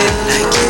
it.